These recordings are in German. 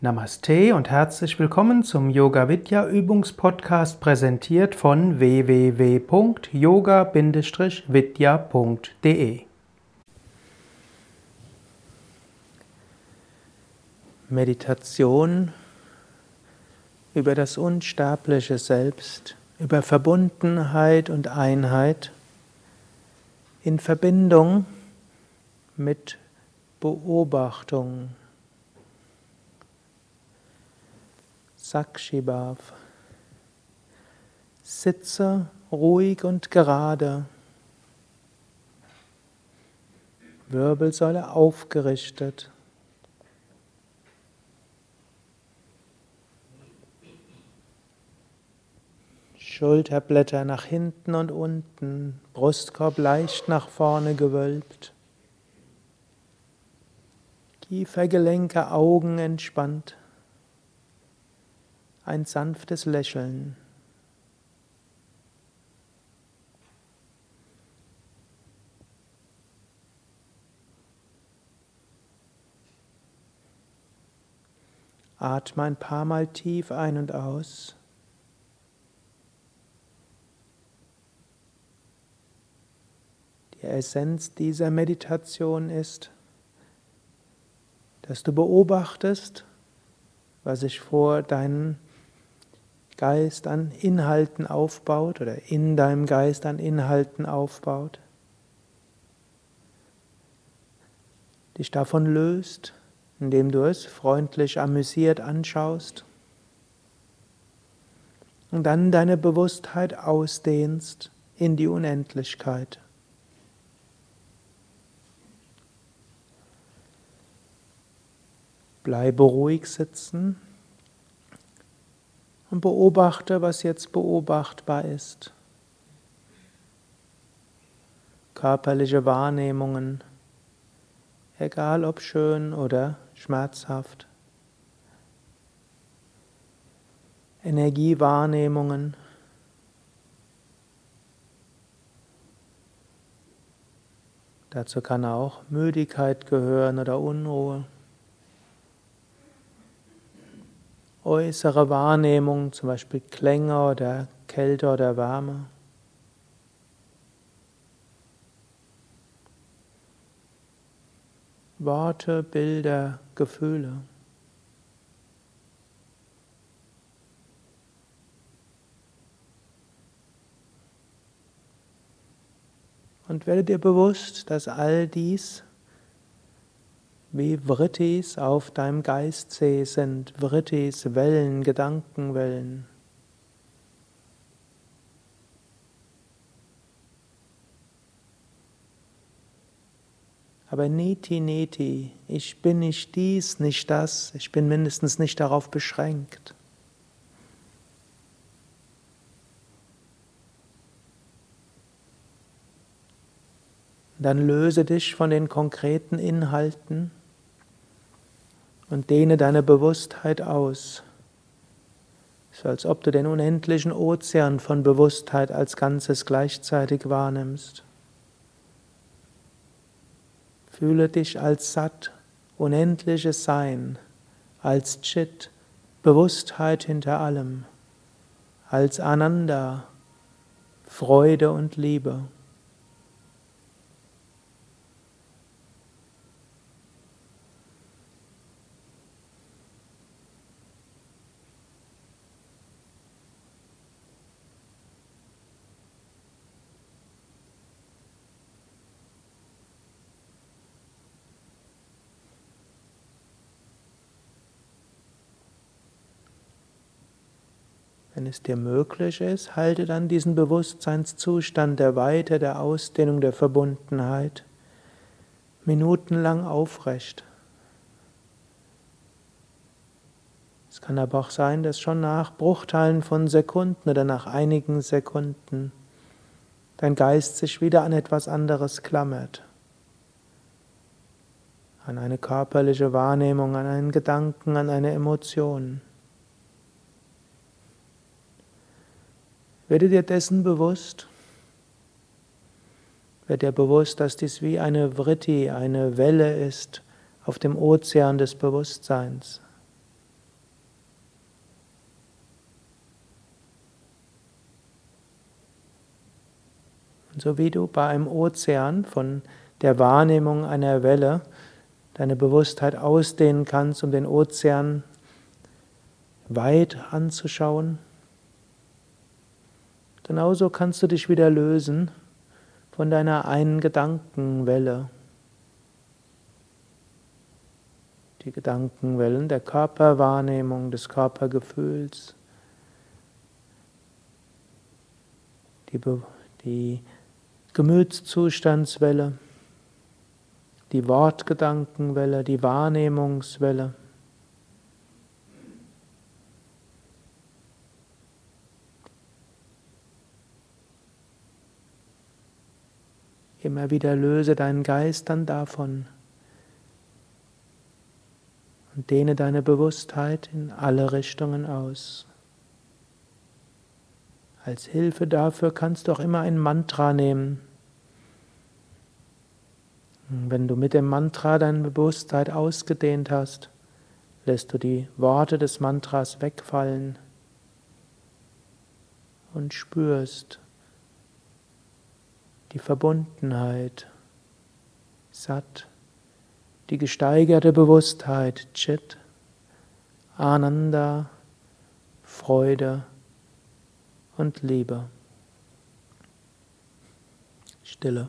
Namaste und herzlich willkommen zum Yoga Vidya Übungspodcast präsentiert von www.yoga-vidya.de. Meditation über das unsterbliche Selbst, über Verbundenheit und Einheit in Verbindung mit Beobachtung. Sakshibhav. Sitze ruhig und gerade. Wirbelsäule aufgerichtet. Schulterblätter nach hinten und unten, Brustkorb leicht nach vorne gewölbt. Kiefergelenke, Augen entspannt ein sanftes Lächeln. Atme ein paar Mal tief ein und aus. Die Essenz dieser Meditation ist, dass du beobachtest, was sich vor deinen Geist an Inhalten aufbaut oder in deinem Geist an Inhalten aufbaut, dich davon löst, indem du es freundlich amüsiert anschaust und dann deine Bewusstheit ausdehnst in die Unendlichkeit. Bleibe ruhig sitzen und beobachte, was jetzt beobachtbar ist. Körperliche Wahrnehmungen, egal ob schön oder schmerzhaft. Energiewahrnehmungen. Dazu kann auch Müdigkeit gehören oder Unruhe. Äußere Wahrnehmung, zum Beispiel Klänge oder Kälte oder Wärme. Worte, Bilder, Gefühle. Und werde dir bewusst, dass all dies wie Vrittis auf deinem Geistsee sind, Vrittis, Wellen, Gedankenwellen. Aber neti neti, ich bin nicht dies, nicht das, ich bin mindestens nicht darauf beschränkt. Dann löse dich von den konkreten Inhalten und dehne deine Bewusstheit aus. Ist, als ob du den unendlichen Ozean von Bewusstheit als Ganzes gleichzeitig wahrnimmst. Fühle dich als Sat, unendliches Sein, als Chit, Bewusstheit hinter allem, als Ananda, Freude und Liebe. Wenn es dir möglich ist, halte dann diesen Bewusstseinszustand der Weite, der Ausdehnung, der Verbundenheit minutenlang aufrecht. Es kann aber auch sein, dass schon nach Bruchteilen von Sekunden oder nach einigen Sekunden dein Geist sich wieder an etwas anderes klammert. An eine körperliche Wahrnehmung, an einen Gedanken, an eine Emotion. Werde dir dessen bewusst. wird dir bewusst, dass dies wie eine Vritti, eine Welle ist auf dem Ozean des Bewusstseins. Und so wie du bei einem Ozean von der Wahrnehmung einer Welle deine Bewusstheit ausdehnen kannst, um den Ozean weit anzuschauen, genauso kannst du dich wieder lösen von deiner einen Gedankenwelle. Die Gedankenwellen der Körperwahrnehmung, des Körpergefühls, die, die Gemütszustandswelle, die Wortgedankenwelle, die Wahrnehmungswelle. Immer wieder löse deinen Geist dann davon und dehne deine Bewusstheit in alle Richtungen aus. Als Hilfe dafür kannst du auch immer ein Mantra nehmen. Wenn du mit dem Mantra deine Bewusstheit ausgedehnt hast, lässt du die Worte des Mantras wegfallen und spürst die Verbundenheit, Sat, die gesteigerte Bewusstheit, Chit, Ananda, Freude und Liebe. Stille.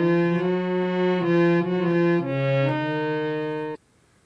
Thank you.